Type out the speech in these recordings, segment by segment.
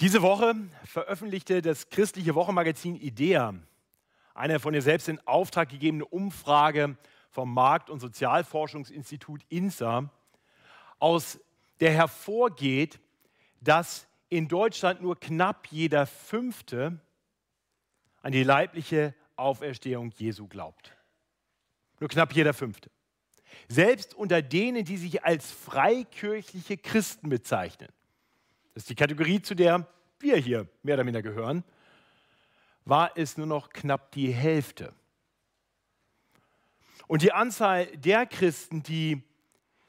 Diese Woche veröffentlichte das christliche Wochenmagazin IDEA eine von ihr selbst in Auftrag gegebene Umfrage vom Markt- und Sozialforschungsinstitut INSA, aus der hervorgeht, dass in Deutschland nur knapp jeder Fünfte an die leibliche Auferstehung Jesu glaubt. Nur knapp jeder Fünfte. Selbst unter denen, die sich als freikirchliche Christen bezeichnen, das ist die Kategorie, zu der wir hier mehr oder minder gehören, war es nur noch knapp die Hälfte. Und die Anzahl der Christen, die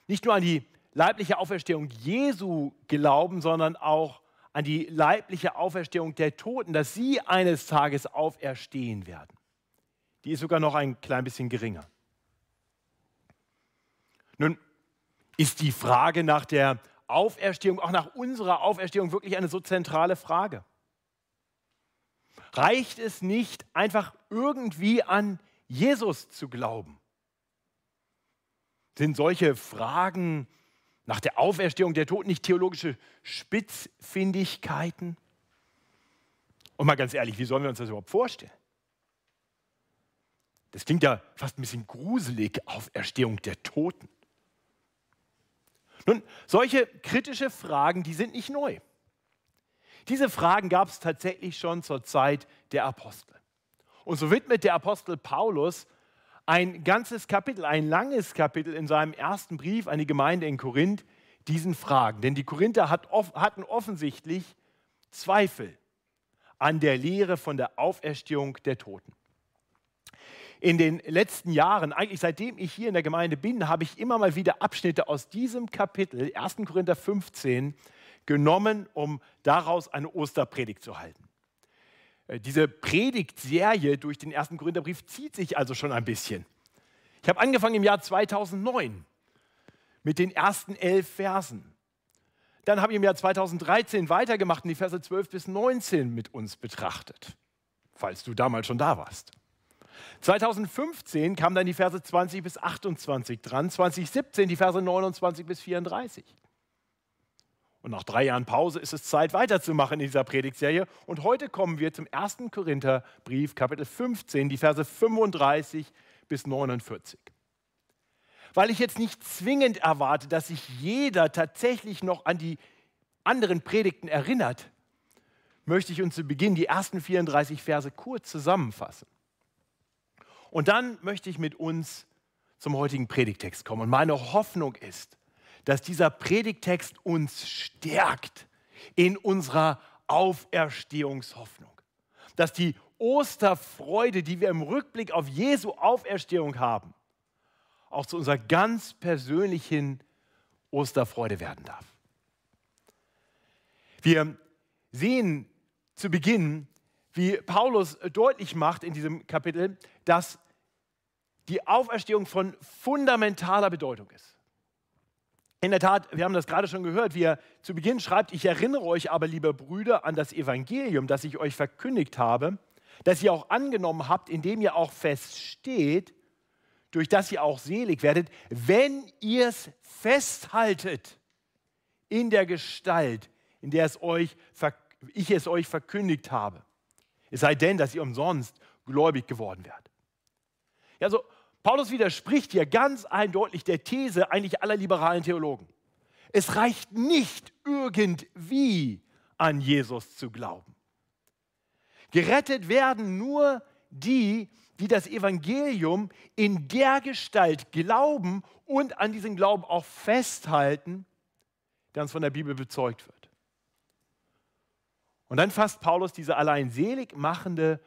nicht nur an die leibliche Auferstehung Jesu glauben, sondern auch an die leibliche Auferstehung der Toten, dass sie eines Tages auferstehen werden, die ist sogar noch ein klein bisschen geringer. Nun ist die Frage nach der Auferstehung, auch nach unserer Auferstehung wirklich eine so zentrale Frage. Reicht es nicht, einfach irgendwie an Jesus zu glauben? Sind solche Fragen nach der Auferstehung der Toten nicht theologische Spitzfindigkeiten? Und mal ganz ehrlich, wie sollen wir uns das überhaupt vorstellen? Das klingt ja fast ein bisschen gruselig, Auferstehung der Toten. Nun, solche kritische Fragen, die sind nicht neu. Diese Fragen gab es tatsächlich schon zur Zeit der Apostel. Und so widmet der Apostel Paulus ein ganzes Kapitel, ein langes Kapitel in seinem ersten Brief an die Gemeinde in Korinth diesen Fragen. Denn die Korinther hatten offensichtlich Zweifel an der Lehre von der Auferstehung der Toten. In den letzten Jahren, eigentlich seitdem ich hier in der Gemeinde bin, habe ich immer mal wieder Abschnitte aus diesem Kapitel, 1. Korinther 15, genommen, um daraus eine Osterpredigt zu halten. Äh, diese Predigtserie durch den ersten Korintherbrief zieht sich also schon ein bisschen. Ich habe angefangen im Jahr 2009 mit den ersten elf Versen. Dann habe ich im Jahr 2013 weitergemacht und die Verse 12 bis 19 mit uns betrachtet, falls du damals schon da warst. 2015 kamen dann die Verse 20 bis 28 dran, 2017 die Verse 29 bis 34. Und nach drei Jahren Pause ist es Zeit, weiterzumachen in dieser Predigtserie. Und heute kommen wir zum 1. Korintherbrief, Kapitel 15, die Verse 35 bis 49. Weil ich jetzt nicht zwingend erwarte, dass sich jeder tatsächlich noch an die anderen Predigten erinnert, möchte ich uns zu Beginn die ersten 34 Verse kurz zusammenfassen. Und dann möchte ich mit uns zum heutigen Predigtext kommen. Und meine Hoffnung ist, dass dieser Predigtext uns stärkt in unserer Auferstehungshoffnung. Dass die Osterfreude, die wir im Rückblick auf Jesu Auferstehung haben, auch zu unserer ganz persönlichen Osterfreude werden darf. Wir sehen zu Beginn, wie Paulus deutlich macht in diesem Kapitel, dass die Auferstehung von fundamentaler Bedeutung ist. In der Tat, wir haben das gerade schon gehört, wie er zu Beginn schreibt, ich erinnere euch aber, liebe Brüder, an das Evangelium, das ich euch verkündigt habe, das ihr auch angenommen habt, indem ihr auch feststeht, durch das ihr auch selig werdet, wenn ihr es festhaltet in der Gestalt, in der es euch, ich es euch verkündigt habe. Es sei denn, dass ihr umsonst gläubig geworden werdet. Ja, so Paulus widerspricht hier ganz eindeutig der These eigentlich aller liberalen Theologen. Es reicht nicht irgendwie an Jesus zu glauben. Gerettet werden nur die, die das Evangelium in der Gestalt glauben und an diesem Glauben auch festhalten, der uns von der Bibel bezeugt wird. Und dann fasst Paulus diese allein selig machende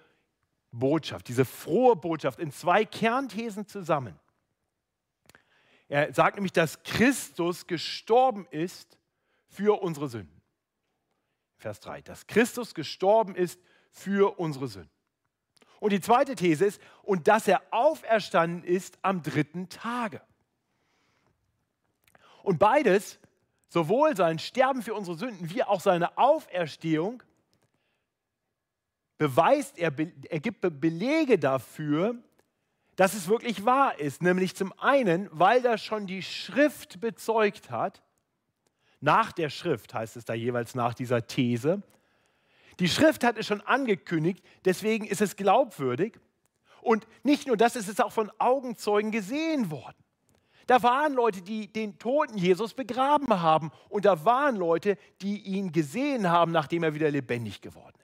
Botschaft, diese frohe Botschaft in zwei Kernthesen zusammen. Er sagt nämlich, dass Christus gestorben ist für unsere Sünden. Vers 3, dass Christus gestorben ist für unsere Sünden. Und die zweite These ist, und dass er auferstanden ist am dritten Tage. Und beides, sowohl sein Sterben für unsere Sünden wie auch seine Auferstehung, beweist er, er gibt Belege dafür, dass es wirklich wahr ist. Nämlich zum einen, weil das schon die Schrift bezeugt hat, nach der Schrift heißt es da jeweils nach dieser These, Die Schrift hat es schon angekündigt, deswegen ist es glaubwürdig. Und nicht nur das, es ist auch von Augenzeugen gesehen worden. Da waren Leute, die den toten Jesus begraben haben. Und da waren Leute, die ihn gesehen haben, nachdem er wieder lebendig geworden ist.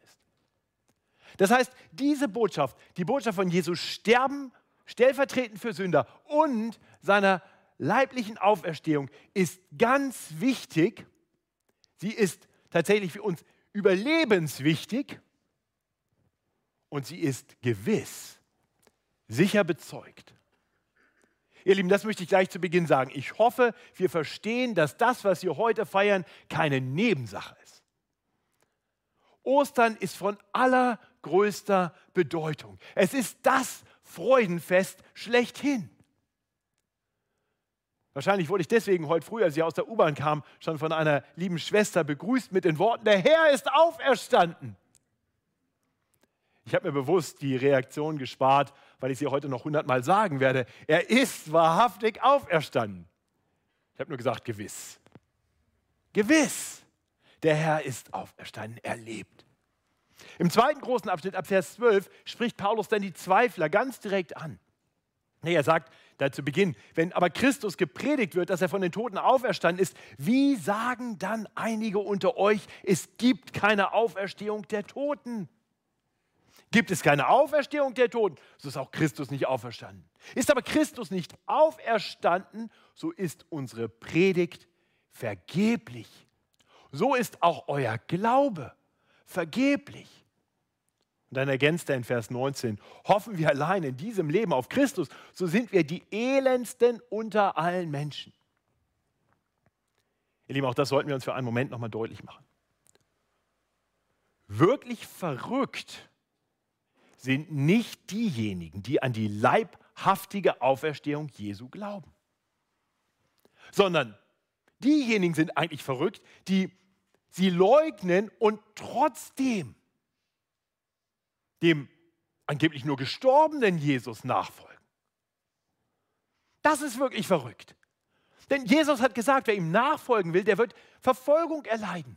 Das heißt, diese Botschaft, die Botschaft von Jesus Sterben, stellvertretend für Sünder und seiner leiblichen Auferstehung, ist ganz wichtig. Sie ist tatsächlich für uns überlebenswichtig und sie ist gewiss, sicher bezeugt. Ihr Lieben, das möchte ich gleich zu Beginn sagen. Ich hoffe, wir verstehen, dass das, was wir heute feiern, keine Nebensache ist. Ostern ist von allergrößter Bedeutung. Es ist das Freudenfest schlechthin. Wahrscheinlich wurde ich deswegen heute früh, als ich aus der U-Bahn kam, schon von einer lieben Schwester begrüßt mit den Worten, der Herr ist auferstanden. Ich habe mir bewusst die Reaktion gespart, weil ich sie heute noch hundertmal sagen werde. Er ist wahrhaftig auferstanden. Ich habe nur gesagt, gewiss. Gewiss. Der Herr ist auferstanden, er lebt. Im zweiten großen Abschnitt, ab Vers 12, spricht Paulus dann die Zweifler ganz direkt an. Er sagt da zu Beginn, wenn aber Christus gepredigt wird, dass er von den Toten auferstanden ist, wie sagen dann einige unter euch, es gibt keine Auferstehung der Toten? Gibt es keine Auferstehung der Toten, so ist auch Christus nicht auferstanden. Ist aber Christus nicht auferstanden, so ist unsere Predigt vergeblich. So ist auch euer Glaube vergeblich. Und dann ergänzt er in Vers 19, hoffen wir allein in diesem Leben auf Christus, so sind wir die elendsten unter allen Menschen. Ihr Lieben, auch das sollten wir uns für einen Moment nochmal deutlich machen. Wirklich verrückt sind nicht diejenigen, die an die leibhaftige Auferstehung Jesu glauben, sondern diejenigen sind eigentlich verrückt, die sie leugnen und trotzdem dem angeblich nur gestorbenen Jesus nachfolgen. Das ist wirklich verrückt. Denn Jesus hat gesagt, wer ihm nachfolgen will, der wird Verfolgung erleiden.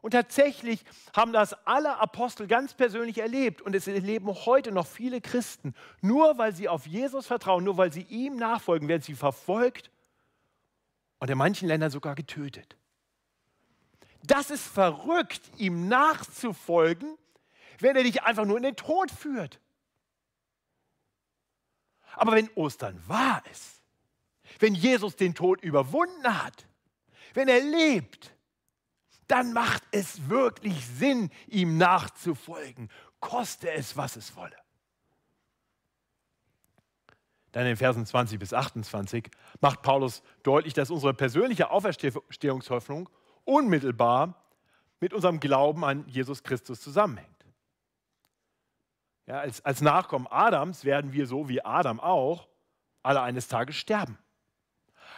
Und tatsächlich haben das alle Apostel ganz persönlich erlebt und es erleben heute noch viele Christen. Nur weil sie auf Jesus vertrauen, nur weil sie ihm nachfolgen, werden sie verfolgt und in manchen Ländern sogar getötet. Das ist verrückt, ihm nachzufolgen, wenn er dich einfach nur in den Tod führt. Aber wenn Ostern wahr ist, wenn Jesus den Tod überwunden hat, wenn er lebt, dann macht es wirklich Sinn, ihm nachzufolgen, koste es, was es wolle. Dann in Versen 20 bis 28 macht Paulus deutlich, dass unsere persönliche Auferstehungshoffnung unmittelbar mit unserem Glauben an Jesus Christus zusammenhängt. Ja, als, als Nachkommen Adams werden wir so wie Adam auch alle eines Tages sterben.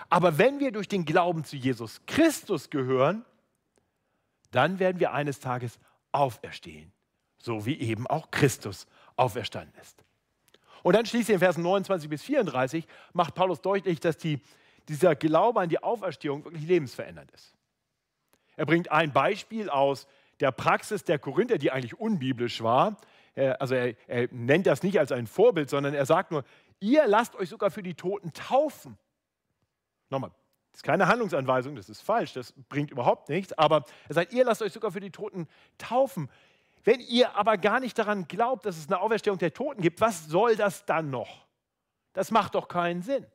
Aber wenn wir durch den Glauben zu Jesus Christus gehören, dann werden wir eines Tages auferstehen, so wie eben auch Christus auferstanden ist. Und dann schließlich in Versen 29 bis 34 macht Paulus deutlich, dass die, dieser Glaube an die Auferstehung wirklich lebensverändernd ist. Er bringt ein Beispiel aus der Praxis der Korinther, die eigentlich unbiblisch war. Also er, er nennt das nicht als ein Vorbild, sondern er sagt nur, ihr lasst euch sogar für die Toten taufen. Nochmal, das ist keine Handlungsanweisung, das ist falsch, das bringt überhaupt nichts. Aber er sagt, ihr lasst euch sogar für die Toten taufen. Wenn ihr aber gar nicht daran glaubt, dass es eine Auferstehung der Toten gibt, was soll das dann noch? Das macht doch keinen Sinn.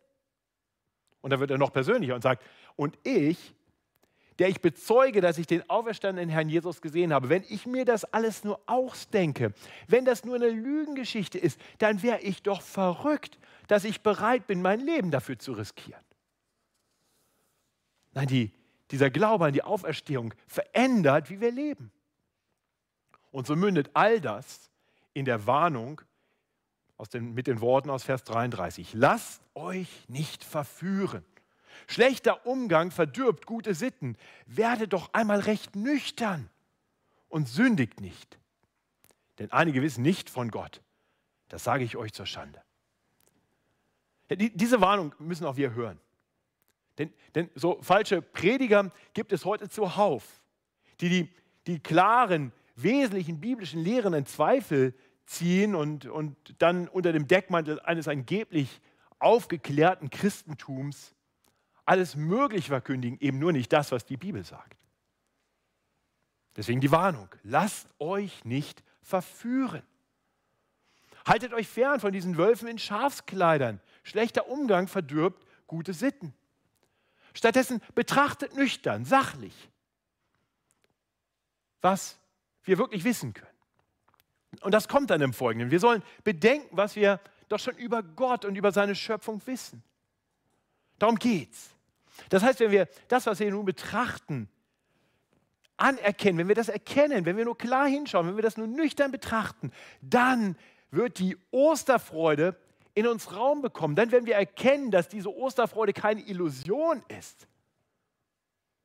Und da wird er noch persönlicher und sagt, und ich, der ich bezeuge, dass ich den auferstandenen Herrn Jesus gesehen habe, wenn ich mir das alles nur ausdenke, wenn das nur eine Lügengeschichte ist, dann wäre ich doch verrückt, dass ich bereit bin, mein Leben dafür zu riskieren. Nein, die, dieser Glaube an die Auferstehung verändert, wie wir leben. Und so mündet all das in der Warnung den, mit den Worten aus Vers 33. Lasst euch nicht verführen. Schlechter Umgang verdirbt gute Sitten. Werde doch einmal recht nüchtern und sündigt nicht. Denn einige wissen nicht von Gott. Das sage ich euch zur Schande. Diese Warnung müssen auch wir hören. Denn, denn so falsche Prediger gibt es heute zuhauf, die, die die klaren, wesentlichen biblischen Lehren in Zweifel ziehen und, und dann unter dem Deckmantel eines angeblich aufgeklärten Christentums alles möglich verkündigen, eben nur nicht das, was die Bibel sagt. Deswegen die Warnung, lasst euch nicht verführen. Haltet euch fern von diesen Wölfen in Schafskleidern. Schlechter Umgang verdirbt gute Sitten. Stattdessen betrachtet nüchtern, sachlich, was wir wirklich wissen können. Und das kommt dann im Folgenden. Wir sollen bedenken, was wir doch schon über Gott und über seine Schöpfung wissen. Darum geht's. Das heißt, wenn wir das, was wir nun betrachten, anerkennen, wenn wir das erkennen, wenn wir nur klar hinschauen, wenn wir das nur nüchtern betrachten, dann wird die Osterfreude in uns Raum bekommen. Dann werden wir erkennen, dass diese Osterfreude keine Illusion ist,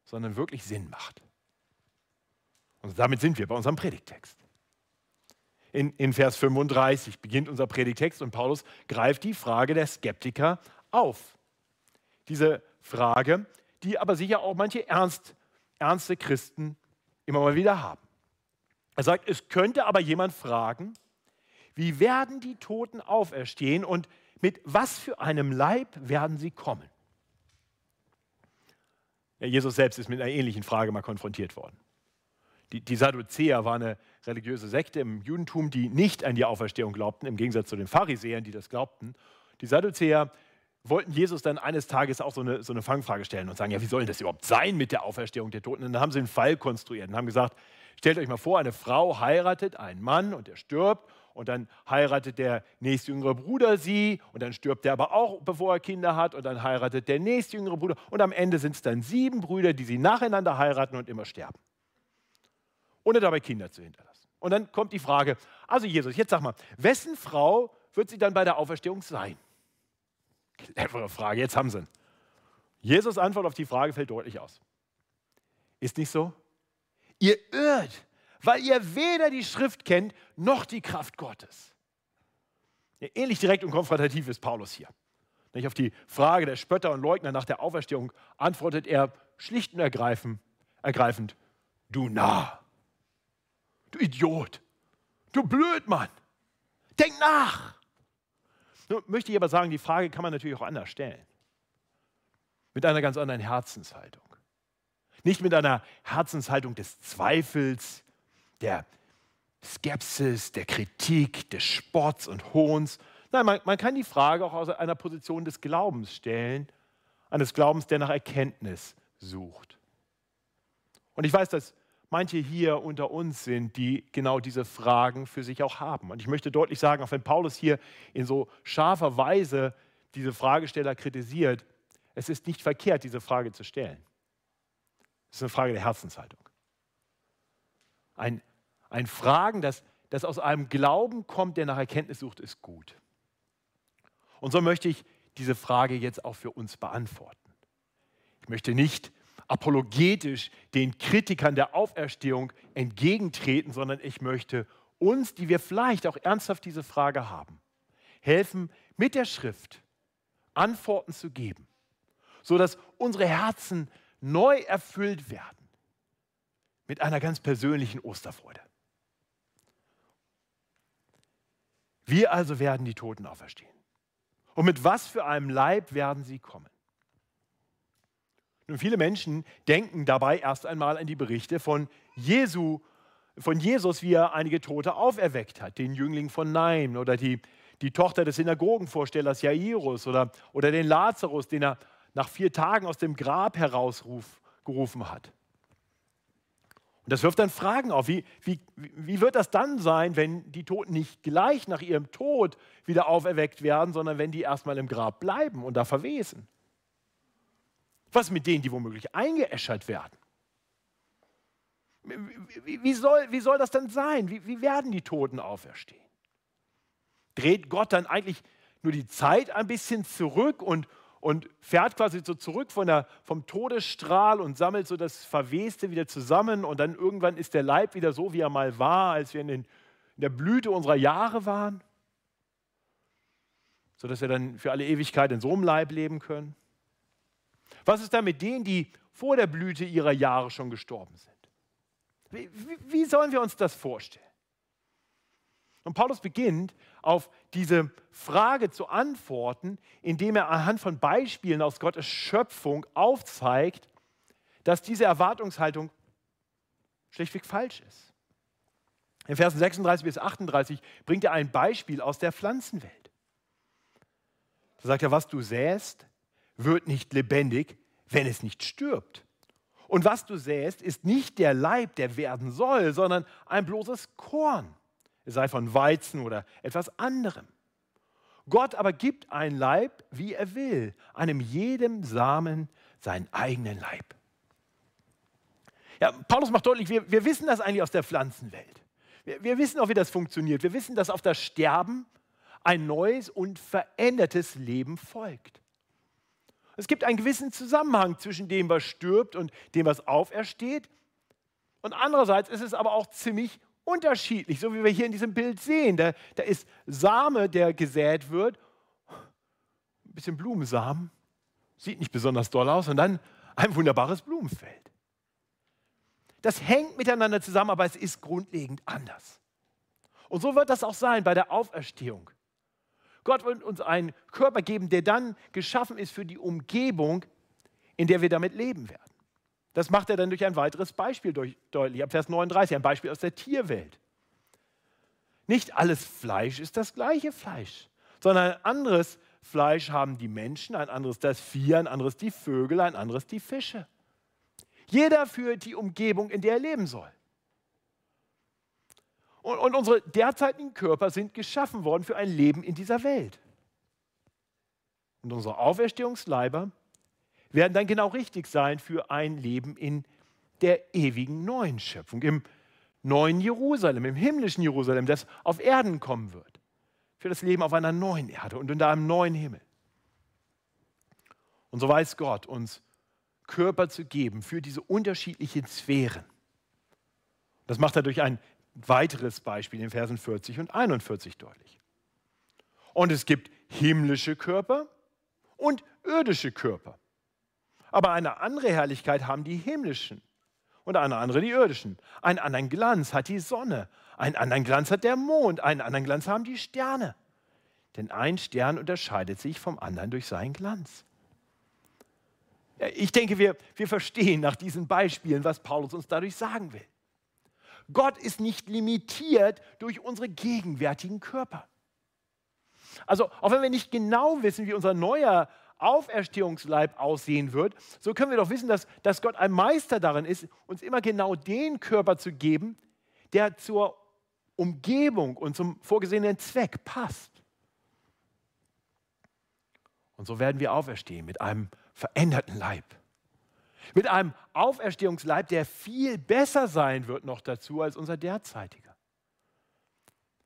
sondern wirklich Sinn macht. Und damit sind wir bei unserem Predigtext. In, in Vers 35 beginnt unser Predigtext und Paulus greift die Frage der Skeptiker auf. Diese Frage, die aber sicher auch manche ernst, ernste Christen immer mal wieder haben. Er sagt, es könnte aber jemand fragen, wie werden die Toten auferstehen und mit was für einem Leib werden sie kommen? Ja, Jesus selbst ist mit einer ähnlichen Frage mal konfrontiert worden. Die, die Sadduzäer war eine religiöse Sekte im Judentum, die nicht an die Auferstehung glaubten, im Gegensatz zu den Pharisäern, die das glaubten. Die Sadduzäer wollten Jesus dann eines Tages auch so eine, so eine Fangfrage stellen und sagen, ja, wie soll das überhaupt sein mit der Auferstehung der Toten? Und dann haben sie einen Fall konstruiert und haben gesagt, stellt euch mal vor, eine Frau heiratet einen Mann und er stirbt und dann heiratet der nächstjüngere Bruder sie und dann stirbt er aber auch, bevor er Kinder hat und dann heiratet der nächstjüngere Bruder und am Ende sind es dann sieben Brüder, die sie nacheinander heiraten und immer sterben, ohne dabei Kinder zu hinterlassen. Und dann kommt die Frage, also Jesus, jetzt sag mal, wessen Frau wird sie dann bei der Auferstehung sein? Clevere Frage, jetzt haben sie ihn. Jesus Antwort auf die Frage fällt deutlich aus. Ist nicht so? Ihr irrt, weil ihr weder die Schrift kennt noch die Kraft Gottes. Ja, ähnlich direkt und konfrontativ ist Paulus hier. Nicht auf die Frage der Spötter und Leugner nach der Auferstehung antwortet er schlicht und ergreifend, ergreifend du Narr, du Idiot, du Blödmann, denk nach. Nun möchte ich aber sagen, die Frage kann man natürlich auch anders stellen. Mit einer ganz anderen Herzenshaltung. Nicht mit einer Herzenshaltung des Zweifels, der Skepsis, der Kritik, des Sports und Hohns. Nein, man, man kann die Frage auch aus einer Position des Glaubens stellen, eines Glaubens, der nach Erkenntnis sucht. Und ich weiß, dass manche hier unter uns sind, die genau diese Fragen für sich auch haben. Und ich möchte deutlich sagen, auch wenn Paulus hier in so scharfer Weise diese Fragesteller kritisiert, es ist nicht verkehrt, diese Frage zu stellen. Es ist eine Frage der Herzenshaltung. Ein, ein Fragen, das, das aus einem Glauben kommt, der nach Erkenntnis sucht, ist gut. Und so möchte ich diese Frage jetzt auch für uns beantworten. Ich möchte nicht apologetisch den Kritikern der Auferstehung entgegentreten, sondern ich möchte uns, die wir vielleicht auch ernsthaft diese Frage haben, helfen, mit der Schrift Antworten zu geben, sodass unsere Herzen neu erfüllt werden mit einer ganz persönlichen Osterfreude. Wir also werden die Toten auferstehen. Und mit was für einem Leib werden sie kommen? Und viele Menschen denken dabei erst einmal an die Berichte von Jesu, von Jesus, wie er einige Tote auferweckt hat, den Jüngling von Naim oder die, die Tochter des Synagogenvorstellers Jairus oder, oder den Lazarus, den er nach vier Tagen aus dem Grab herausgerufen hat. Und das wirft dann Fragen auf. Wie, wie, wie wird das dann sein, wenn die Toten nicht gleich nach ihrem Tod wieder auferweckt werden, sondern wenn die erstmal im Grab bleiben und da verwesen? Was mit denen, die womöglich eingeäschert werden? Wie, soll, wie soll das denn sein? Wie, wie werden die Toten auferstehen? Dreht Gott dann eigentlich nur die Zeit ein bisschen zurück und, und fährt quasi so zurück von der, vom Todesstrahl und sammelt so das Verweste wieder zusammen und dann irgendwann ist der Leib wieder so, wie er mal war, als wir in, den, in der Blüte unserer Jahre waren, sodass wir dann für alle Ewigkeit in so einem Leib leben können? Was ist da mit denen, die vor der Blüte ihrer Jahre schon gestorben sind? Wie, wie sollen wir uns das vorstellen? Und Paulus beginnt auf diese Frage zu antworten, indem er anhand von Beispielen aus Gottes Schöpfung aufzeigt, dass diese Erwartungshaltung schlichtweg falsch ist. In Versen 36 bis 38 bringt er ein Beispiel aus der Pflanzenwelt. Da sagt er, was du säst, wird nicht lebendig, wenn es nicht stirbt. Und was du säst, ist nicht der Leib, der werden soll, sondern ein bloßes Korn sei von Weizen oder etwas anderem. Gott aber gibt ein Leib, wie er will, einem jedem Samen seinen eigenen Leib. Ja, Paulus macht deutlich, wir, wir wissen das eigentlich aus der Pflanzenwelt. Wir, wir wissen auch, wie das funktioniert. Wir wissen, dass auf das Sterben ein neues und verändertes Leben folgt. Es gibt einen gewissen Zusammenhang zwischen dem, was stirbt und dem, was aufersteht. Und andererseits ist es aber auch ziemlich unterschiedlich, so wie wir hier in diesem Bild sehen. Da, da ist Same, der gesät wird, ein bisschen Blumensamen, sieht nicht besonders doll aus, und dann ein wunderbares Blumenfeld. Das hängt miteinander zusammen, aber es ist grundlegend anders. Und so wird das auch sein bei der Auferstehung. Gott wird uns einen Körper geben, der dann geschaffen ist für die Umgebung, in der wir damit leben werden. Das macht er dann durch ein weiteres Beispiel deutlich, ab Vers 39, ein Beispiel aus der Tierwelt. Nicht alles Fleisch ist das gleiche Fleisch, sondern ein anderes Fleisch haben die Menschen, ein anderes das Vieh, ein anderes die Vögel, ein anderes die Fische. Jeder für die Umgebung, in der er leben soll. Und, und unsere derzeitigen Körper sind geschaffen worden für ein Leben in dieser Welt. Und unsere Auferstehungsleiber werden dann genau richtig sein für ein Leben in der ewigen neuen Schöpfung, im neuen Jerusalem, im himmlischen Jerusalem, das auf Erden kommen wird. Für das Leben auf einer neuen Erde und unter einem neuen Himmel. Und so weiß Gott uns Körper zu geben für diese unterschiedlichen Sphären. Das macht er durch ein weiteres Beispiel in Versen 40 und 41 deutlich. Und es gibt himmlische Körper und irdische Körper. Aber eine andere Herrlichkeit haben die himmlischen und eine andere die irdischen. Einen anderen Glanz hat die Sonne, einen anderen Glanz hat der Mond, einen anderen Glanz haben die Sterne. Denn ein Stern unterscheidet sich vom anderen durch seinen Glanz. Ich denke, wir, wir verstehen nach diesen Beispielen, was Paulus uns dadurch sagen will. Gott ist nicht limitiert durch unsere gegenwärtigen Körper. Also, auch wenn wir nicht genau wissen, wie unser neuer Auferstehungsleib aussehen wird, so können wir doch wissen, dass, dass Gott ein Meister darin ist, uns immer genau den Körper zu geben, der zur Umgebung und zum vorgesehenen Zweck passt. Und so werden wir auferstehen mit einem veränderten Leib. Mit einem Auferstehungsleib, der viel besser sein wird noch dazu als unser derzeitiger.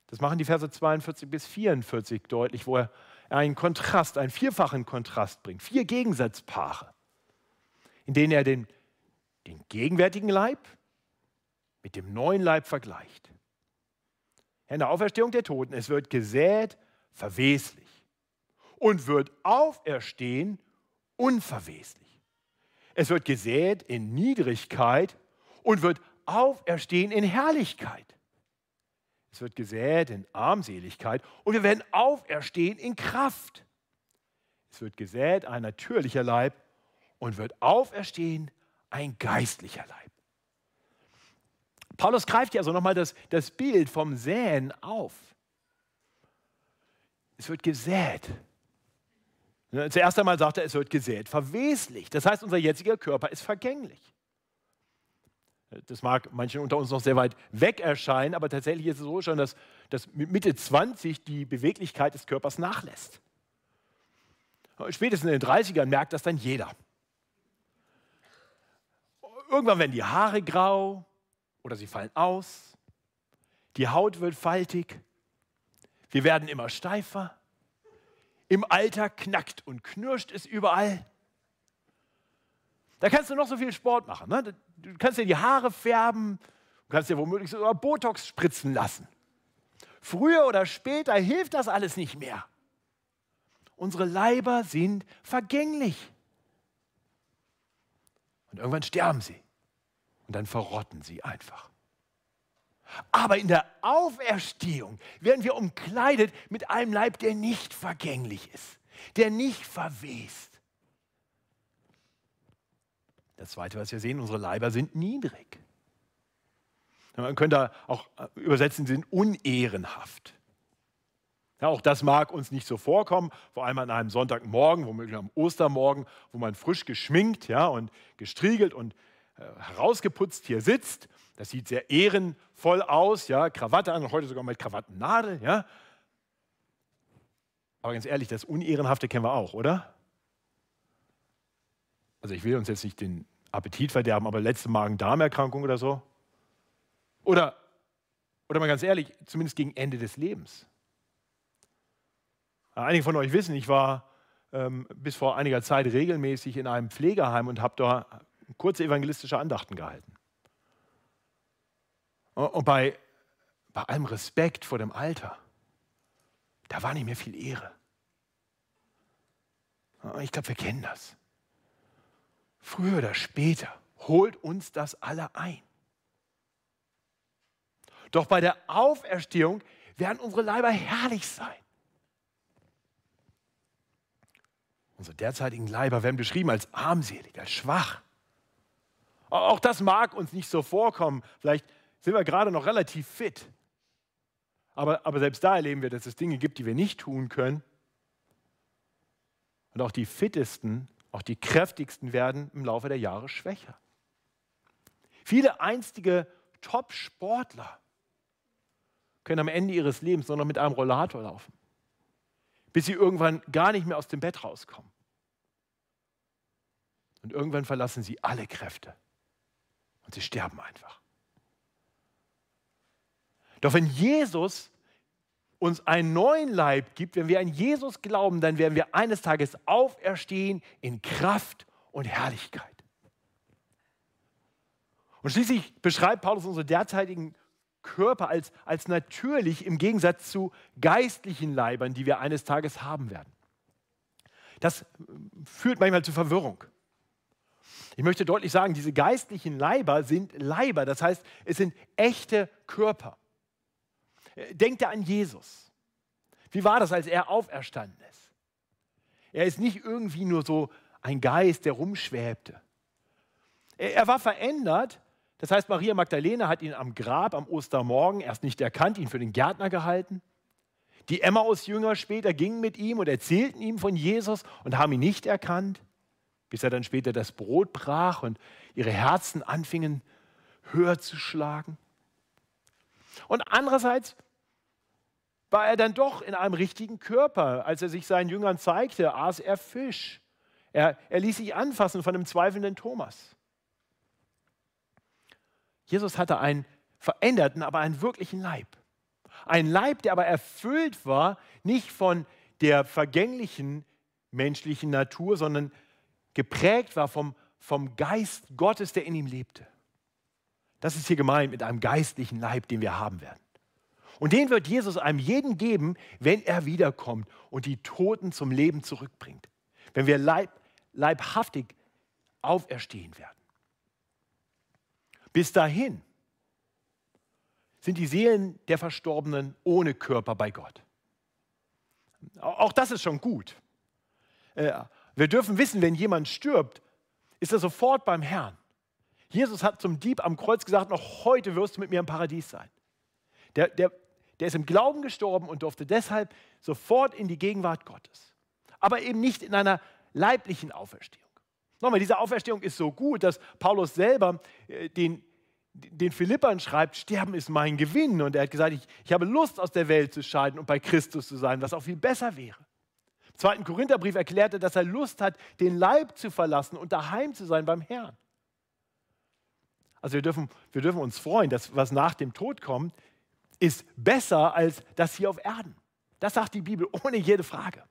Das machen die Verse 42 bis 44 deutlich, wo er einen Kontrast, einen vierfachen Kontrast bringt, vier Gegensatzpaare, in denen er den, den gegenwärtigen Leib mit dem neuen Leib vergleicht. In der Auferstehung der Toten, es wird gesät, verweslich und wird auferstehen, unverweslich. Es wird gesät in Niedrigkeit und wird auferstehen in Herrlichkeit. Es wird gesät in Armseligkeit und wir werden auferstehen in Kraft. Es wird gesät ein natürlicher Leib und wird auferstehen ein geistlicher Leib. Paulus greift ja also nochmal das, das Bild vom Säen auf. Es wird gesät. Zuerst einmal sagt er, es wird gesät, verweslich. Das heißt, unser jetziger Körper ist vergänglich. Das mag manchen unter uns noch sehr weit weg erscheinen, aber tatsächlich ist es so schon, dass, dass mit Mitte 20 die Beweglichkeit des Körpers nachlässt. Spätestens in den 30ern merkt das dann jeder. Irgendwann werden die Haare grau oder sie fallen aus. Die Haut wird faltig. Wir werden immer steifer. Im Alter knackt und knirscht es überall. Da kannst du noch so viel Sport machen. Ne? Du kannst dir die Haare färben, du kannst dir womöglich sogar Botox spritzen lassen. Früher oder später hilft das alles nicht mehr. Unsere Leiber sind vergänglich. Und irgendwann sterben sie. Und dann verrotten sie einfach. Aber in der Auferstehung werden wir umkleidet mit einem Leib, der nicht vergänglich ist, der nicht verwest. Das Zweite, was wir sehen, unsere Leiber sind niedrig. Man könnte auch übersetzen, sie sind unehrenhaft. Ja, auch das mag uns nicht so vorkommen, vor allem an einem Sonntagmorgen, womöglich am Ostermorgen, wo man frisch geschminkt ja, und gestriegelt und äh, herausgeputzt hier sitzt. Das sieht sehr ehrenvoll aus, ja, Krawatte an, heute sogar mit Krawattennadel. Ja. Aber ganz ehrlich, das Unehrenhafte kennen wir auch, oder? Also ich will uns jetzt nicht den Appetit verderben, aber letzte Magen-Darm-Erkrankung oder so. Oder, oder mal ganz ehrlich, zumindest gegen Ende des Lebens. Einige von euch wissen, ich war ähm, bis vor einiger Zeit regelmäßig in einem Pflegeheim und habe da kurze evangelistische Andachten gehalten. Und bei, bei allem Respekt vor dem Alter, da war nicht mehr viel Ehre. Ich glaube, wir kennen das. Früher oder später holt uns das alle ein. Doch bei der Auferstehung werden unsere Leiber herrlich sein. Unsere derzeitigen Leiber werden beschrieben als armselig, als schwach. Auch das mag uns nicht so vorkommen. Vielleicht sind wir gerade noch relativ fit. Aber, aber selbst da erleben wir, dass es Dinge gibt, die wir nicht tun können. Und auch die fittesten, auch die kräftigsten werden im Laufe der Jahre schwächer. Viele einstige Top-Sportler können am Ende ihres Lebens nur noch mit einem Rollator laufen, bis sie irgendwann gar nicht mehr aus dem Bett rauskommen. Und irgendwann verlassen sie alle Kräfte und sie sterben einfach. Doch wenn Jesus uns einen neuen Leib gibt, wenn wir an Jesus glauben, dann werden wir eines Tages auferstehen in Kraft und Herrlichkeit. Und schließlich beschreibt Paulus unsere derzeitigen Körper als, als natürlich im Gegensatz zu geistlichen Leibern, die wir eines Tages haben werden. Das führt manchmal zu Verwirrung. Ich möchte deutlich sagen, diese geistlichen Leiber sind Leiber, das heißt, es sind echte Körper. Denkt er an Jesus. Wie war das, als er auferstanden ist? Er ist nicht irgendwie nur so ein Geist, der rumschwebte. Er war verändert. Das heißt, Maria Magdalena hat ihn am Grab am Ostermorgen erst nicht erkannt, ihn für den Gärtner gehalten. Die Emmaus-Jünger später gingen mit ihm und erzählten ihm von Jesus und haben ihn nicht erkannt bis er dann später das Brot brach und ihre Herzen anfingen höher zu schlagen. Und andererseits war er dann doch in einem richtigen Körper. Als er sich seinen Jüngern zeigte, aß er Fisch. Er, er ließ sich anfassen von dem zweifelnden Thomas. Jesus hatte einen veränderten, aber einen wirklichen Leib. Ein Leib, der aber erfüllt war, nicht von der vergänglichen menschlichen Natur, sondern geprägt war vom, vom Geist Gottes, der in ihm lebte. Das ist hier gemeint mit einem geistlichen Leib, den wir haben werden. Und den wird Jesus einem jeden geben, wenn er wiederkommt und die Toten zum Leben zurückbringt. Wenn wir leib, leibhaftig auferstehen werden. Bis dahin sind die Seelen der Verstorbenen ohne Körper bei Gott. Auch das ist schon gut. Äh, wir dürfen wissen, wenn jemand stirbt, ist er sofort beim Herrn. Jesus hat zum Dieb am Kreuz gesagt, noch heute wirst du mit mir im Paradies sein. Der, der, der ist im Glauben gestorben und durfte deshalb sofort in die Gegenwart Gottes. Aber eben nicht in einer leiblichen Auferstehung. Nochmal, diese Auferstehung ist so gut, dass Paulus selber äh, den, den Philippern schreibt, Sterben ist mein Gewinn. Und er hat gesagt, ich, ich habe Lust, aus der Welt zu scheiden und bei Christus zu sein, was auch viel besser wäre. Im zweiten Korintherbrief erklärte, dass er Lust hat, den Leib zu verlassen und daheim zu sein beim Herrn. Also wir dürfen, wir dürfen uns freuen, dass was nach dem Tod kommt, ist besser als das hier auf Erden. Das sagt die Bibel ohne jede Frage.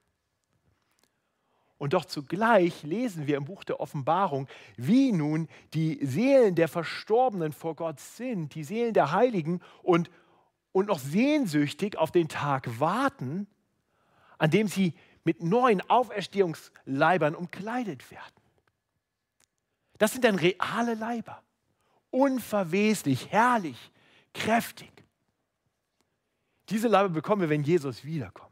Und doch zugleich lesen wir im Buch der Offenbarung, wie nun die Seelen der Verstorbenen vor Gott sind, die Seelen der Heiligen und, und noch sehnsüchtig auf den Tag warten, an dem sie mit neuen Auferstehungsleibern umkleidet werden. Das sind dann reale Leiber, unverweslich, herrlich, kräftig. Diese Leibe bekommen wir, wenn Jesus wiederkommt.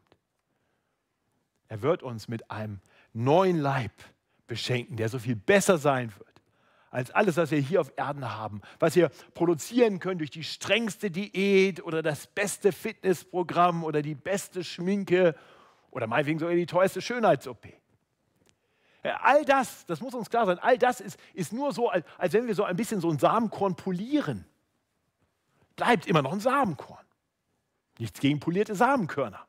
Er wird uns mit einem neuen Leib beschenken, der so viel besser sein wird als alles, was wir hier auf Erden haben, was wir produzieren können durch die strengste Diät oder das beste Fitnessprogramm oder die beste Schminke oder meinetwegen sogar die teuerste Schönheits-OP. All das, das muss uns klar sein, all das ist, ist nur so, als, wenn wir so ein bisschen so ein Samenkorn polieren. Bleibt immer noch ein Samenkorn. Nichts gegen polierte Samenkörner.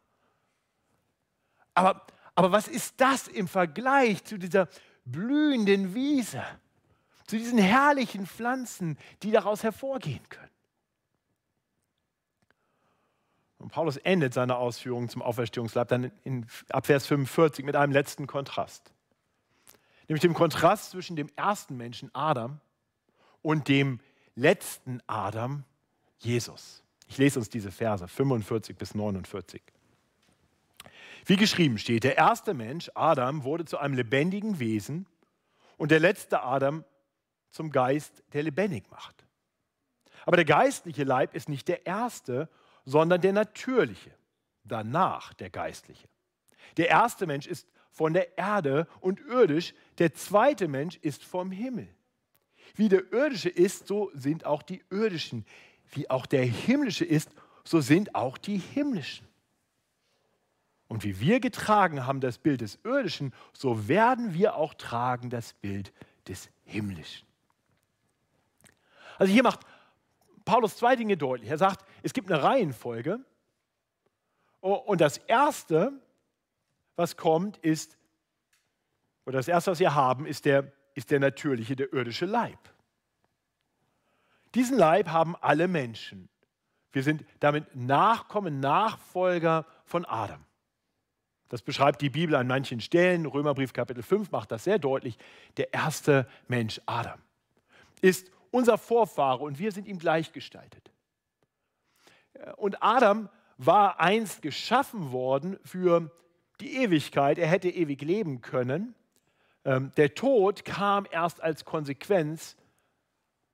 Aber, aber was ist das im Vergleich zu dieser blühenden Wiese, zu diesen herrlichen Pflanzen, die daraus hervorgehen können? Und Paulus endet seine Ausführungen zum Auferstehungsleib dann in, ab Vers 45 mit einem letzten Kontrast. Nämlich dem Kontrast zwischen dem ersten Menschen Adam und dem letzten Adam Jesus. Ich lese uns diese Verse 45 bis 49. Wie geschrieben steht, der erste Mensch, Adam, wurde zu einem lebendigen Wesen und der letzte Adam zum Geist, der lebendig macht. Aber der geistliche Leib ist nicht der erste, sondern der natürliche, danach der geistliche. Der erste Mensch ist von der Erde und irdisch, der zweite Mensch ist vom Himmel. Wie der irdische ist, so sind auch die irdischen. Wie auch der himmlische ist, so sind auch die himmlischen. Und wie wir getragen haben das Bild des irdischen, so werden wir auch tragen das Bild des himmlischen. Also hier macht Paulus zwei Dinge deutlich. Er sagt, es gibt eine Reihenfolge. Und das Erste, was kommt, ist, oder das Erste, was wir haben, ist der, ist der natürliche, der irdische Leib. Diesen Leib haben alle Menschen. Wir sind damit Nachkommen, Nachfolger von Adam. Das beschreibt die Bibel an manchen Stellen. Römerbrief Kapitel 5 macht das sehr deutlich. Der erste Mensch, Adam, ist unser Vorfahre und wir sind ihm gleichgestaltet. Und Adam war einst geschaffen worden für die Ewigkeit. Er hätte ewig leben können. Ähm, der Tod kam erst als Konsequenz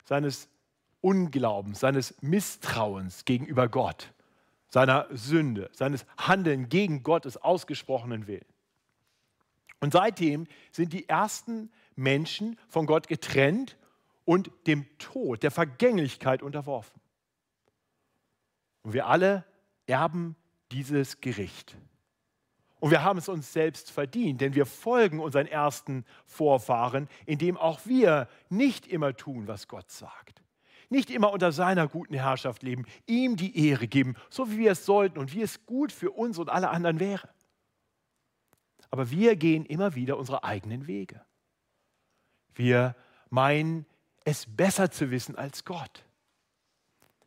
seines Unglaubens, seines Misstrauens gegenüber Gott, seiner Sünde, seines Handeln gegen Gottes ausgesprochenen Willen. Und seitdem sind die ersten Menschen von Gott getrennt und dem Tod, der Vergänglichkeit unterworfen. Und wir alle erben dieses Gericht. Und wir haben es uns selbst verdient, denn wir folgen unseren ersten Vorfahren, indem auch wir nicht immer tun, was Gott sagt. Nicht immer unter seiner guten Herrschaft leben, ihm die Ehre geben, so wie wir es sollten und wie es gut für uns und alle anderen wäre. Aber wir gehen immer wieder unsere eigenen Wege. Wir meinen, es besser zu wissen als Gott.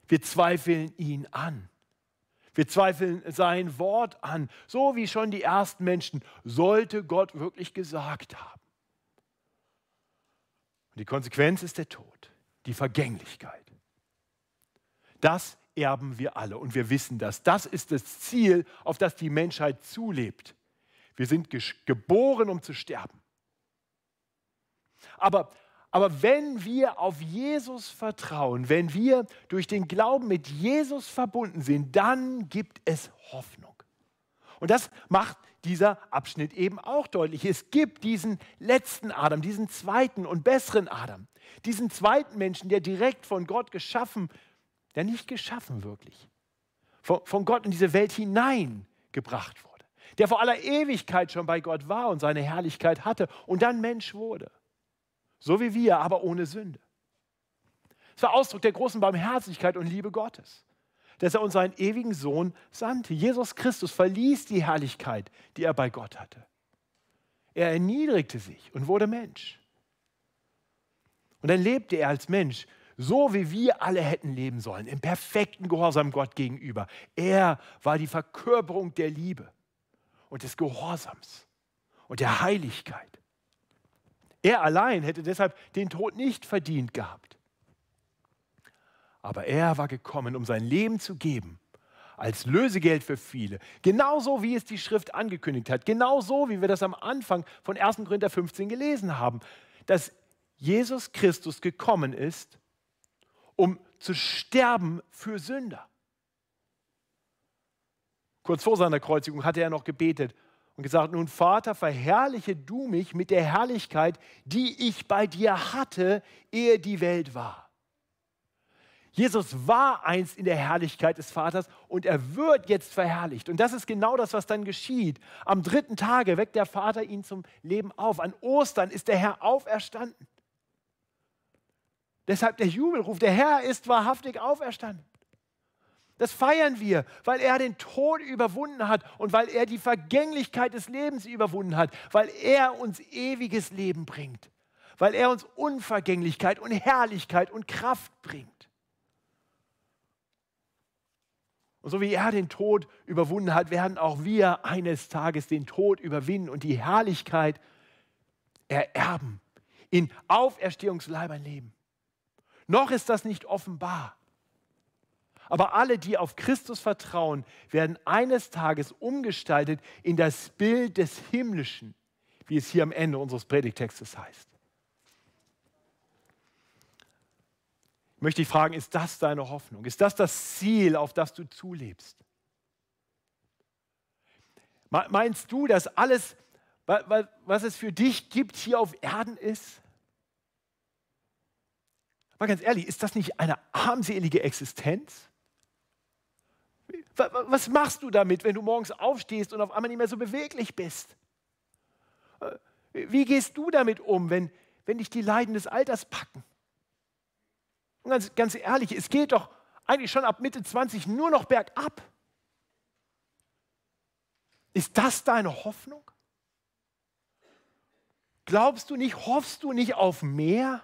Wir zweifeln ihn an. Wir zweifeln sein Wort an, so wie schon die ersten Menschen, sollte Gott wirklich gesagt haben. Und die Konsequenz ist der Tod, die Vergänglichkeit. Das erben wir alle und wir wissen das. Das ist das Ziel, auf das die Menschheit zulebt. Wir sind geboren, um zu sterben. Aber aber wenn wir auf Jesus vertrauen, wenn wir durch den Glauben mit Jesus verbunden sind, dann gibt es Hoffnung. Und das macht dieser Abschnitt eben auch deutlich. Es gibt diesen letzten Adam, diesen zweiten und besseren Adam, diesen zweiten Menschen, der direkt von Gott geschaffen, der nicht geschaffen wirklich, von, Gott in diese Welt hineingebracht wurde, der vor aller Ewigkeit schon bei Gott war und seine Herrlichkeit hatte und dann Mensch wurde so wie wir, aber ohne Sünde. Es war Ausdruck der großen Barmherzigkeit und Liebe Gottes, dass er uns seinen ewigen Sohn sandte. Jesus Christus verließ die Herrlichkeit, die er bei Gott hatte. Er erniedrigte sich und wurde Mensch. Und dann lebte er als Mensch, so wie wir alle hätten leben sollen, im perfekten Gehorsam Gott gegenüber. Er war die Verkörperung der Liebe und des Gehorsams und der Heiligkeit. Er allein hätte deshalb den Tod nicht verdient gehabt. Aber er war gekommen, um sein Leben zu geben, als Lösegeld für viele. Genauso wie es die Schrift angekündigt hat. Genauso wie wir das am Anfang von 1. Korinther 15 gelesen haben. Dass Jesus Christus gekommen ist, um zu sterben für Sünder. Kurz vor seiner Kreuzigung hatte er noch gebetet und gesagt, nun Vater, verherrliche du mich mit der Herrlichkeit, die ich bei dir hatte, ehe die Welt war. Jesus war einst in der Herrlichkeit des Vaters und er wird jetzt verherrlicht. Und das ist genau das, was dann geschieht. Am dritten Tage weckt der Vater ihn zum Leben auf. An Ostern ist der Herr auferstanden. Deshalb der Jubelruf, der Herr ist wahrhaftig auferstanden. Das feiern wir, weil er den Tod überwunden hat und weil er die Vergänglichkeit des Lebens überwunden hat, weil er uns ewiges Leben bringt, weil er uns Unvergänglichkeit und Herrlichkeit und Kraft bringt. Und so wie er den Tod überwunden hat, werden auch wir eines Tages den Tod überwinden und die Herrlichkeit ererben, in Auferstehungsleibern leben. Noch ist das nicht offenbar. Aber alle, die auf Christus vertrauen, werden eines Tages umgestaltet in das Bild des Himmlischen, wie es hier am Ende unseres Predigtextes heißt. möchte ich fragen, ist das deine Hoffnung? Ist das das Ziel, auf das du zulebst? Meinst du, dass alles, was es für dich gibt, hier auf Erden ist? Mal ganz ehrlich, ist das nicht eine armselige Existenz? Was machst du damit, wenn du morgens aufstehst und auf einmal nicht mehr so beweglich bist? Wie gehst du damit um, wenn, wenn dich die Leiden des Alters packen? Und ganz, ganz ehrlich, es geht doch eigentlich schon ab Mitte 20 nur noch bergab. Ist das deine Hoffnung? Glaubst du nicht, hoffst du nicht auf mehr?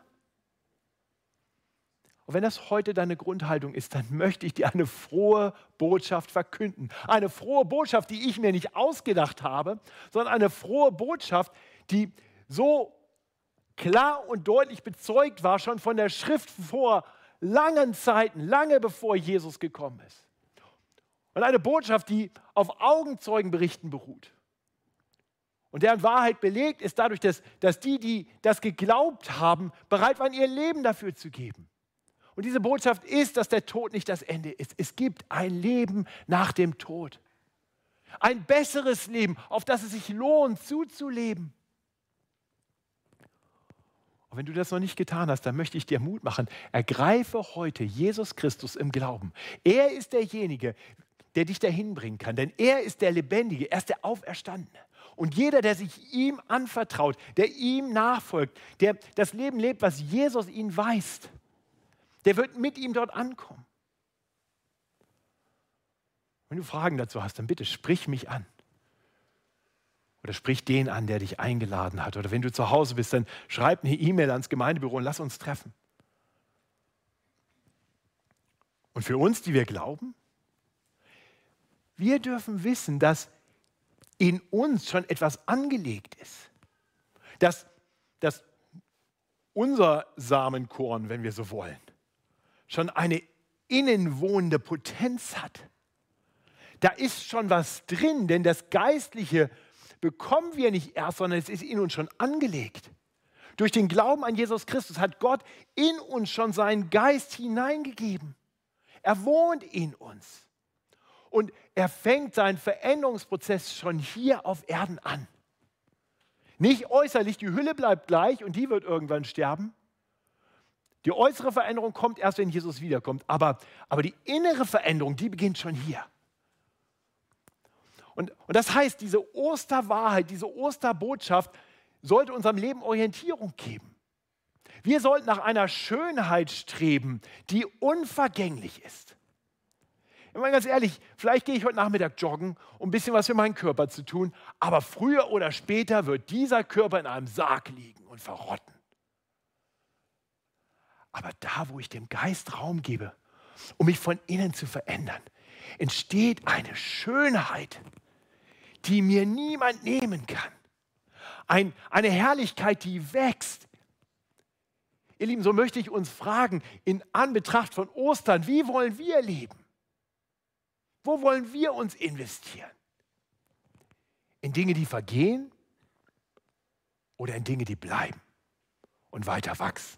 Und wenn das heute deine Grundhaltung ist, dann möchte ich dir eine frohe Botschaft verkünden. Eine frohe Botschaft, die ich mir nicht ausgedacht habe, sondern eine frohe Botschaft, die so klar und deutlich bezeugt war, schon von der Schrift vor langen Zeiten, lange bevor Jesus gekommen ist. Und eine Botschaft, die auf Augenzeugenberichten beruht. Und deren Wahrheit belegt ist dadurch, dass, dass die, die das geglaubt haben, bereit waren, ihr Leben dafür zu geben. Und diese Botschaft ist, dass der Tod nicht das Ende ist. Es gibt ein Leben nach dem Tod. Ein besseres Leben, auf das es sich lohnt, zuzuleben. Und wenn du das noch nicht getan hast, dann möchte ich dir Mut machen. Ergreife heute Jesus Christus im Glauben. Er ist derjenige, der dich dahin bringen kann, denn er ist der Lebendige, er ist der Auferstandene. Und jeder, der sich ihm anvertraut, der ihm nachfolgt, der das Leben lebt, was Jesus ihn weist, der wird mit ihm dort ankommen. Wenn du Fragen dazu hast, dann bitte sprich mich an. Oder sprich den an, der dich eingeladen hat. Oder wenn du zu Hause bist, dann schreib eine E-Mail ans Gemeindebüro und lass uns treffen. Und für uns, die wir glauben, wir dürfen wissen, dass in uns schon etwas angelegt ist. Dass, dass unser Samenkorn, wenn wir so wollen, schon eine innenwohnende Potenz hat. Da ist schon was drin, denn das Geistliche bekommen wir nicht erst, sondern es ist in uns schon angelegt. Durch den Glauben an Jesus Christus hat Gott in uns schon seinen Geist hineingegeben. Er wohnt in uns. Und er fängt seinen Veränderungsprozess schon hier auf Erden an. Nicht äußerlich, die Hülle bleibt gleich und die wird irgendwann sterben. Die äußere Veränderung kommt erst, wenn Jesus wiederkommt. Aber, aber die innere Veränderung, die beginnt schon hier. Und, und das heißt, diese Osterwahrheit, diese Osterbotschaft sollte unserem Leben Orientierung geben. Wir sollten nach einer Schönheit streben, die unvergänglich ist. Ich meine ganz ehrlich, vielleicht gehe ich heute Nachmittag joggen, um ein bisschen was für meinen Körper zu tun, aber früher oder später wird dieser Körper in einem Sarg liegen und verrotten. Aber da, wo ich dem Geist Raum gebe, um mich von innen zu verändern, entsteht eine Schönheit, die mir niemand nehmen kann. Ein, eine Herrlichkeit, die wächst. Ihr Lieben, so möchte ich uns fragen, in Anbetracht von Ostern, wie wollen wir leben? Wo wollen wir uns investieren? In Dinge, die vergehen oder in Dinge, die bleiben und weiter wachsen?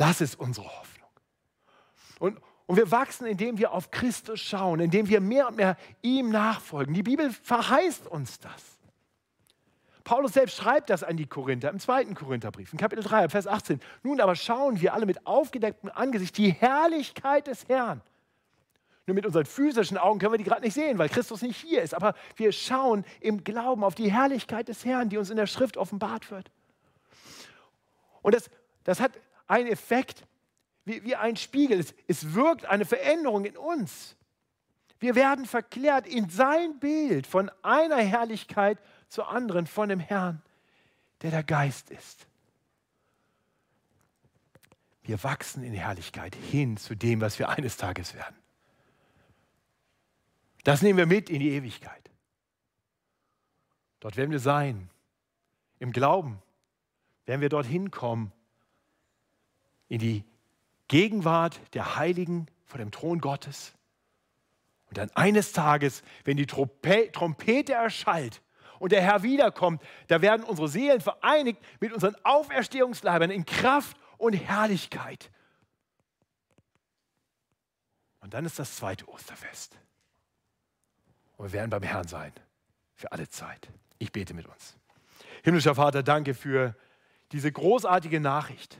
Das ist unsere Hoffnung. Und, und wir wachsen, indem wir auf Christus schauen, indem wir mehr und mehr ihm nachfolgen. Die Bibel verheißt uns das. Paulus selbst schreibt das an die Korinther im zweiten Korintherbrief, in Kapitel 3, Vers 18. Nun aber schauen wir alle mit aufgedecktem Angesicht die Herrlichkeit des Herrn. Nur mit unseren physischen Augen können wir die gerade nicht sehen, weil Christus nicht hier ist. Aber wir schauen im Glauben auf die Herrlichkeit des Herrn, die uns in der Schrift offenbart wird. Und das, das hat einen Effekt wie, wie ein Spiegel. Es, es wirkt eine Veränderung in uns. Wir werden verklärt in sein Bild von einer Herrlichkeit zur anderen, von dem Herrn, der der Geist ist. Wir wachsen in Herrlichkeit hin zu dem, was wir eines Tages werden. Das nehmen wir mit in die Ewigkeit. Dort werden wir sein. Im Glauben werden wir dorthin kommen, in die Gegenwart der Heiligen vor dem Thron Gottes. Und dann eines Tages, wenn die Trompete erschallt und der Herr wiederkommt, da werden unsere Seelen vereinigt mit unseren Auferstehungsleibern in Kraft und Herrlichkeit. Und dann ist das zweite Osterfest. Und wir werden beim Herrn sein. Für alle Zeit. Ich bete mit uns. Himmlischer Vater, danke für diese großartige Nachricht,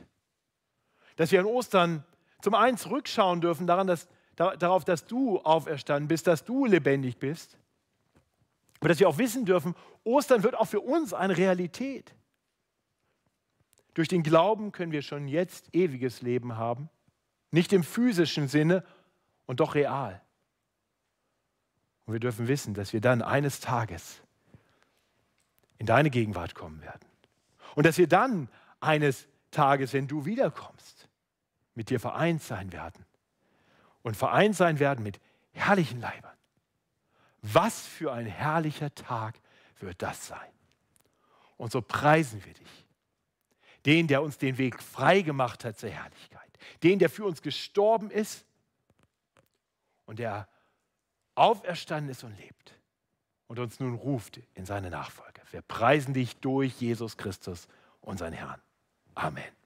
dass wir an Ostern zum einen zurückschauen dürfen daran, dass, darauf, dass du auferstanden bist, dass du lebendig bist. Aber dass wir auch wissen dürfen, Ostern wird auch für uns eine Realität. Durch den Glauben können wir schon jetzt ewiges Leben haben. Nicht im physischen Sinne und doch real. Und wir dürfen wissen, dass wir dann eines Tages in deine Gegenwart kommen werden. Und dass wir dann eines Tages, wenn du wiederkommst, mit dir vereint sein werden. Und vereint sein werden mit herrlichen Leibern. Was für ein herrlicher Tag wird das sein. Und so preisen wir dich. Den, der uns den Weg frei gemacht hat zur Herrlichkeit. Den, der für uns gestorben ist und der auferstanden ist und lebt und uns nun ruft in seine Nachfolge. Wir preisen dich durch Jesus Christus, unseren Herrn. Amen.